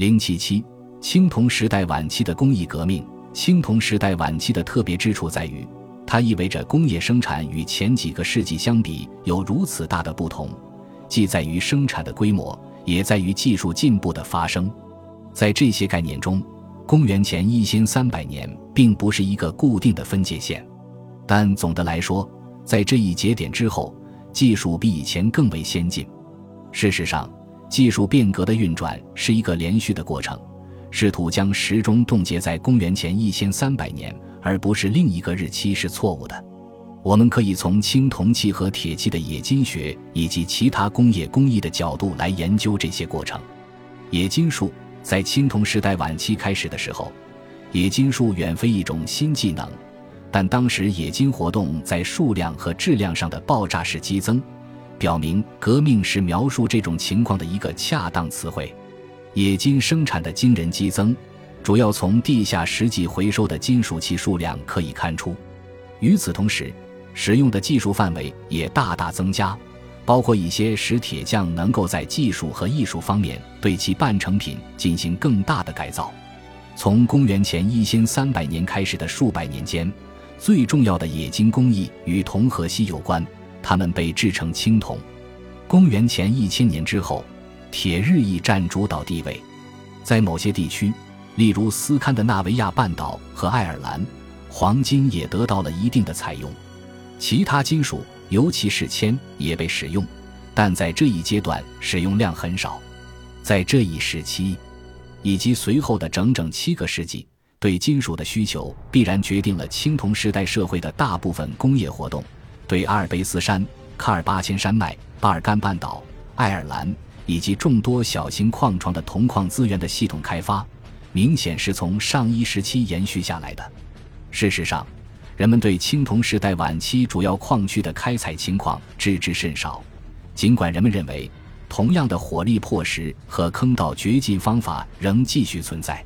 零七七，青铜时代晚期的工艺革命。青铜时代晚期的特别之处在于，它意味着工业生产与前几个世纪相比有如此大的不同，既在于生产的规模，也在于技术进步的发生。在这些概念中，公元前一千三百年并不是一个固定的分界线，但总的来说，在这一节点之后，技术比以前更为先进。事实上，技术变革的运转是一个连续的过程。试图将时钟冻结在公元前一千三百年，而不是另一个日期是错误的。我们可以从青铜器和铁器的冶金学以及其他工业工艺的角度来研究这些过程。冶金术在青铜时代晚期开始的时候，冶金术远非一种新技能，但当时冶金活动在数量和质量上的爆炸式激增，表明革命是描述这种情况的一个恰当词汇。冶金生产的惊人激增，主要从地下实际回收的金属器数量可以看出。与此同时，使用的技术范围也大大增加，包括一些使铁匠能够在技术和艺术方面对其半成品进行更大的改造。从公元前一千三百年开始的数百年间，最重要的冶金工艺与铜和锡有关，它们被制成青铜。公元前一千年之后。铁日益占主导地位，在某些地区，例如斯堪的纳维亚半岛和爱尔兰，黄金也得到了一定的采用。其他金属，尤其是铅，也被使用，但在这一阶段使用量很少。在这一时期，以及随后的整整七个世纪，对金属的需求必然决定了青铜时代社会的大部分工业活动。对阿尔卑斯山、喀尔巴阡山脉、巴尔干半岛、爱尔兰。以及众多小型矿床的铜矿资源的系统开发，明显是从上一时期延续下来的。事实上，人们对青铜时代晚期主要矿区的开采情况知之甚少。尽管人们认为，同样的火力破石和坑道掘进方法仍继续存在，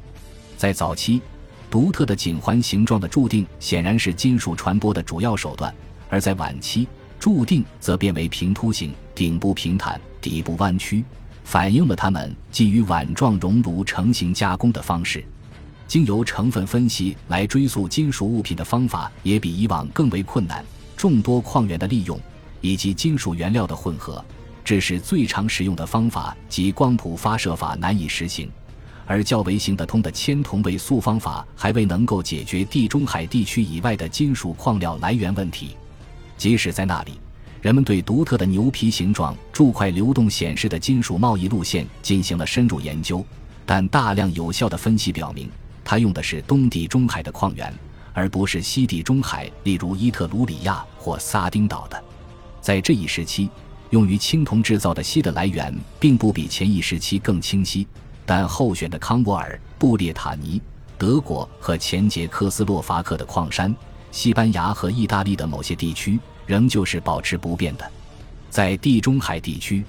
在早期，独特的颈环形状的注定显然是金属传播的主要手段；而在晚期，注定则变为平凸形，顶部平坦。底部弯曲，反映了它们基于碗状熔炉成型加工的方式。经由成分分析来追溯金属物品的方法也比以往更为困难。众多矿源的利用以及金属原料的混合，致使最常使用的方法及光谱发射法难以实行。而较为行得通的铅铜位素方法还未能够解决地中海地区以外的金属矿料来源问题。即使在那里。人们对独特的牛皮形状铸块流动显示的金属贸易路线进行了深入研究，但大量有效的分析表明，它用的是东地中海的矿源，而不是西地中海，例如伊特鲁里亚或撒丁岛的。在这一时期，用于青铜制造的锡的来源并不比前一时期更清晰，但候选的康沃尔、布列塔尼、德国和前捷克斯洛伐克的矿山、西班牙和意大利的某些地区。仍旧是保持不变的，在地中海地区，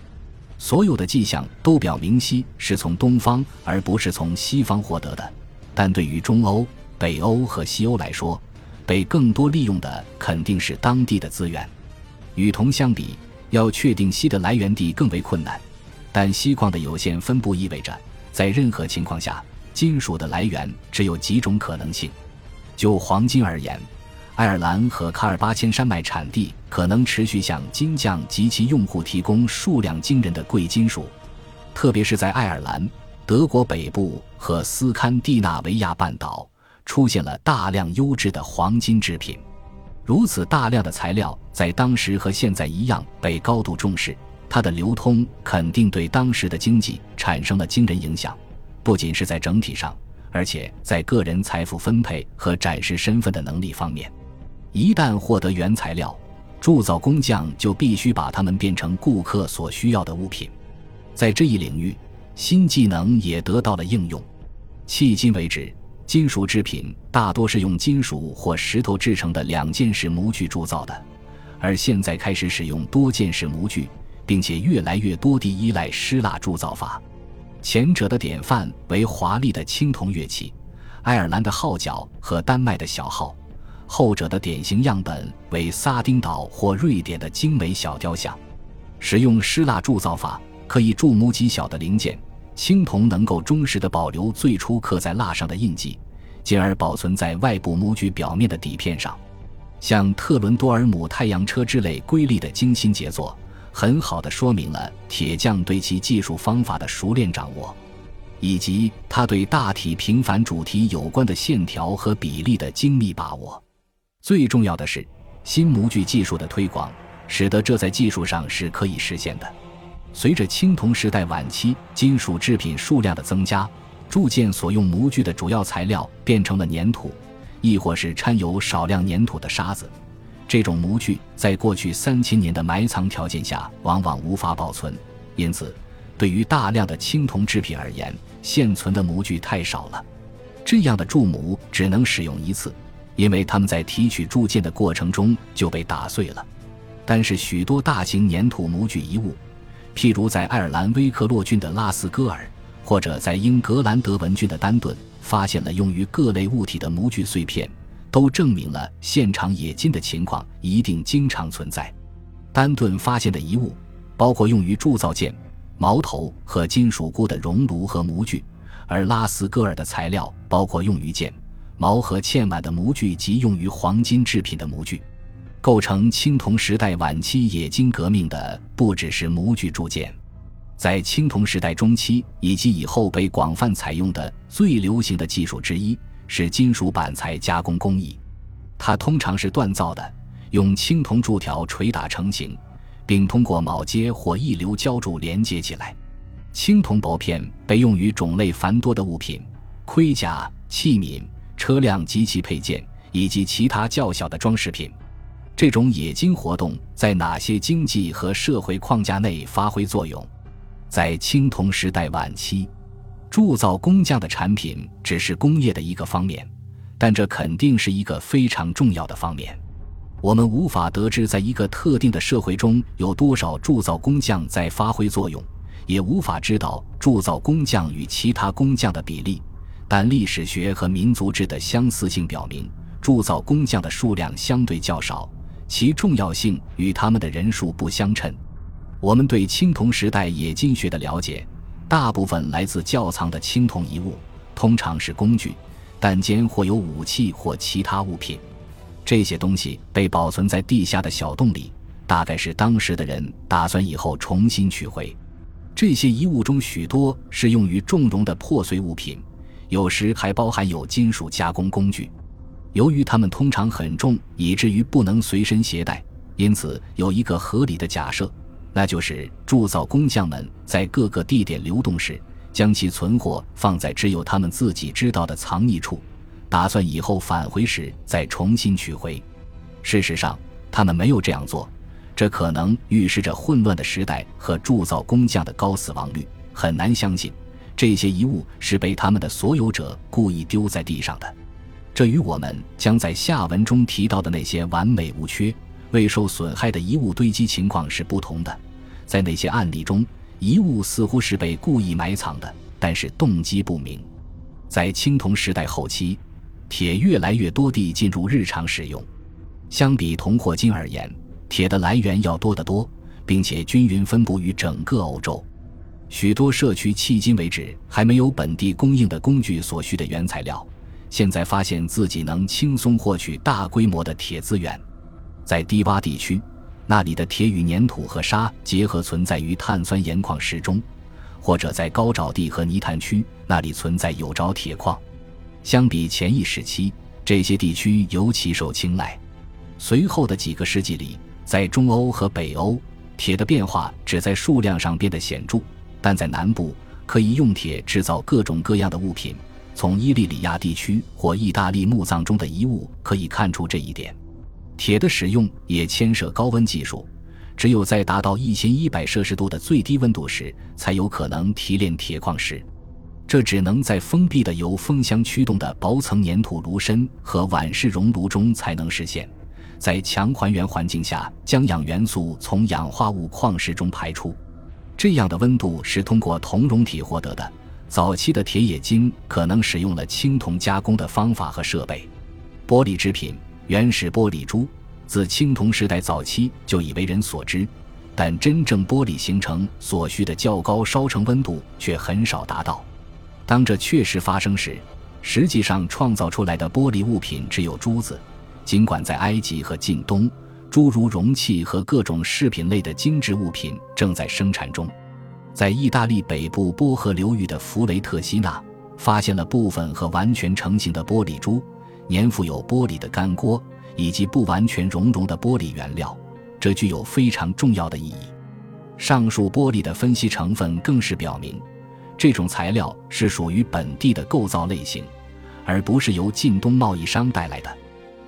所有的迹象都表明锡是从东方而不是从西方获得的。但对于中欧、北欧和西欧来说，被更多利用的肯定是当地的资源。与铜相比，要确定锡的来源地更为困难。但锡矿的有限分布意味着，在任何情况下，金属的来源只有几种可能性。就黄金而言。爱尔兰和喀尔巴阡山脉产地可能持续向金匠及其用户提供数量惊人的贵金属，特别是在爱尔兰、德国北部和斯堪的纳维亚半岛出现了大量优质的黄金制品。如此大量的材料在当时和现在一样被高度重视，它的流通肯定对当时的经济产生了惊人影响，不仅是在整体上，而且在个人财富分配和展示身份的能力方面。一旦获得原材料，铸造工匠就必须把它们变成顾客所需要的物品。在这一领域，新技能也得到了应用。迄今为止，金属制品大多是用金属或石头制成的两件式模具铸造的，而现在开始使用多件式模具，并且越来越多地依赖失蜡铸造法。前者的典范为华丽的青铜乐器，爱尔兰的号角和丹麦的小号。后者的典型样本为撒丁岛或瑞典的精美小雕像。使用失蜡铸造法可以铸模极小的零件，青铜能够忠实地保留最初刻在蜡上的印记，进而保存在外部模具表面的底片上。像特伦多尔姆太阳车之类瑰丽的精心杰作，很好地说明了铁匠对其技术方法的熟练掌握，以及他对大体平凡主题有关的线条和比例的精密把握。最重要的是，新模具技术的推广，使得这在技术上是可以实现的。随着青铜时代晚期金属制品数量的增加，铸件所用模具的主要材料变成了粘土，亦或是掺有少量粘土的沙子。这种模具在过去三千年的埋藏条件下往往无法保存，因此，对于大量的青铜制品而言，现存的模具太少了。这样的铸模只能使用一次，因为它们在提取铸件的过程中就被打碎了。但是，许多大型粘土模具遗物。譬如在爱尔兰威克洛郡的拉斯戈尔，或者在英格兰德文郡的丹顿，发现了用于各类物体的模具碎片，都证明了现场冶金的情况一定经常存在。丹顿发现的遗物包括用于铸造剑、矛头和金属箍的熔炉和模具，而拉斯戈尔的材料包括用于剑、毛和嵌碗的模具及用于黄金制品的模具。构成青铜时代晚期冶金革命的不只是模具铸件，在青铜时代中期以及以后被广泛采用的最流行的技术之一是金属板材加工工艺。它通常是锻造的，用青铜铸条锤打成型，并通过铆接或溢流浇铸连接起来。青铜薄片被用于种类繁多的物品、盔甲、器皿、车辆及其配件，以及其他较小的装饰品。这种冶金活动在哪些经济和社会框架内发挥作用？在青铜时代晚期，铸造工匠的产品只是工业的一个方面，但这肯定是一个非常重要的方面。我们无法得知在一个特定的社会中有多少铸造工匠在发挥作用，也无法知道铸造工匠与其他工匠的比例。但历史学和民族志的相似性表明，铸造工匠的数量相对较少。其重要性与他们的人数不相称。我们对青铜时代冶金学的了解，大部分来自窖藏的青铜遗物，通常是工具、弹尖或有武器或其他物品。这些东西被保存在地下的小洞里，大概是当时的人打算以后重新取回。这些遗物中许多是用于重容的破碎物品，有时还包含有金属加工工具。由于它们通常很重，以至于不能随身携带，因此有一个合理的假设，那就是铸造工匠们在各个地点流动时，将其存货放在只有他们自己知道的藏匿处，打算以后返回时再重新取回。事实上，他们没有这样做，这可能预示着混乱的时代和铸造工匠的高死亡率。很难相信这些遗物是被他们的所有者故意丢在地上的。这与我们将在下文中提到的那些完美无缺、未受损害的遗物堆积情况是不同的。在那些案例中，遗物似乎是被故意埋藏的，但是动机不明。在青铜时代后期，铁越来越多地进入日常使用。相比铜或金而言，铁的来源要多得多，并且均匀分布于整个欧洲。许多社区迄今为止还没有本地供应的工具所需的原材料。现在发现自己能轻松获取大规模的铁资源，在低洼地区，那里的铁与粘土和沙结合存在于碳酸盐矿石中；或者在高沼地和泥炭区，那里存在有沼铁矿。相比前一时期，这些地区尤其受青睐。随后的几个世纪里，在中欧和北欧，铁的变化只在数量上变得显著，但在南部可以用铁制造各种各样的物品。从伊利里亚地区或意大利墓葬中的遗物可以看出这一点。铁的使用也牵涉高温技术，只有在达到一千一百摄氏度的最低温度时，才有可能提炼铁矿石。这只能在封闭的由风箱驱动的薄层粘土炉身和碗式熔炉中才能实现。在强还原环境下，将氧元素从氧化物矿石中排出，这样的温度是通过铜熔体获得的。早期的铁冶金可能使用了青铜加工的方法和设备。玻璃制品，原始玻璃珠自青铜时代早期就已为人所知。但真正玻璃形成所需的较高烧成温度却很少达到。当这确实发生时，实际上创造出来的玻璃物品只有珠子。尽管在埃及和近东，诸如容器和各种饰品类的精致物品正在生产中，在意大利北部波河流域的弗雷特西纳，发现了部分和完全成型的玻璃珠、粘附有玻璃的干锅以及不完全熔融的玻璃原料，这具有非常重要的意义。上述玻璃的分析成分更是表明，这种材料是属于本地的构造类型，而不是由近东贸易商带来的。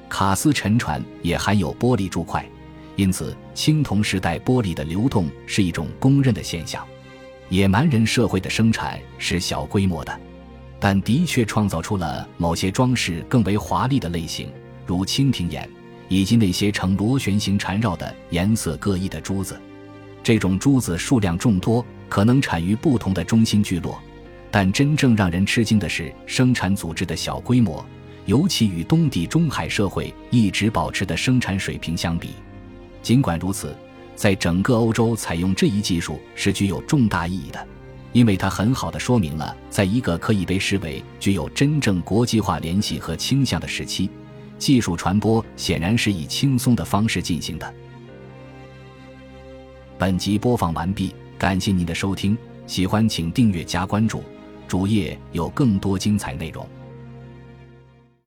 卡斯沉船也含有玻璃柱块，因此青铜时代玻璃的流动是一种公认的现象。野蛮人社会的生产是小规模的，但的确创造出了某些装饰更为华丽的类型，如蜻蜓眼，以及那些呈螺旋形缠绕的颜色各异的珠子。这种珠子数量众多，可能产于不同的中心聚落，但真正让人吃惊的是生产组织的小规模。尤其与东地中海社会一直保持的生产水平相比，尽管如此，在整个欧洲采用这一技术是具有重大意义的，因为它很好的说明了，在一个可以被视为具有真正国际化联系和倾向的时期，技术传播显然是以轻松的方式进行的。本集播放完毕，感谢您的收听，喜欢请订阅加关注，主页有更多精彩内容。